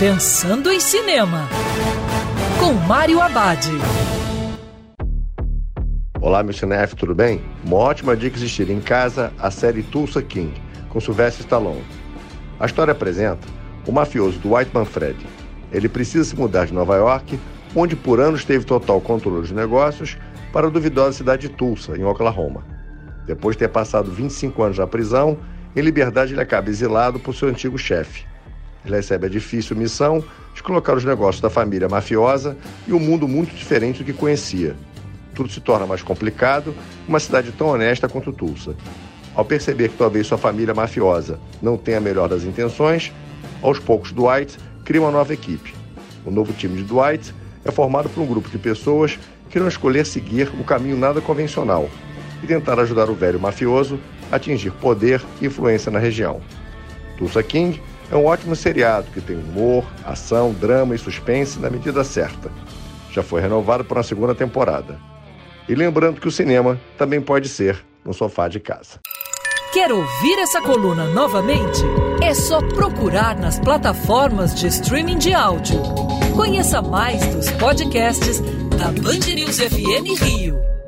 Pensando em Cinema, com Mário Abad. Olá, meu cinef, tudo bem? Uma ótima dica assistir em casa a série Tulsa King, com Sylvester Stallone. A história apresenta o mafioso Dwight Manfred. Ele precisa se mudar de Nova York, onde por anos teve total controle dos negócios, para a duvidosa cidade de Tulsa, em Oklahoma. Depois de ter passado 25 anos na prisão, em liberdade ele acaba exilado por seu antigo chefe, ele recebe a difícil missão de colocar os negócios da família mafiosa e um mundo muito diferente do que conhecia. Tudo se torna mais complicado uma cidade tão honesta quanto Tulsa. Ao perceber que talvez sua família mafiosa não tenha a melhor das intenções, aos poucos Dwight cria uma nova equipe. O novo time de Dwight é formado por um grupo de pessoas que irão escolher seguir o caminho nada convencional e tentar ajudar o velho mafioso a atingir poder e influência na região. Tulsa King é um ótimo seriado que tem humor, ação, drama e suspense na medida certa. Já foi renovado para uma segunda temporada. E lembrando que o cinema também pode ser no sofá de casa. Quer ouvir essa coluna novamente? É só procurar nas plataformas de streaming de áudio. Conheça mais dos podcasts da Band News FM Rio.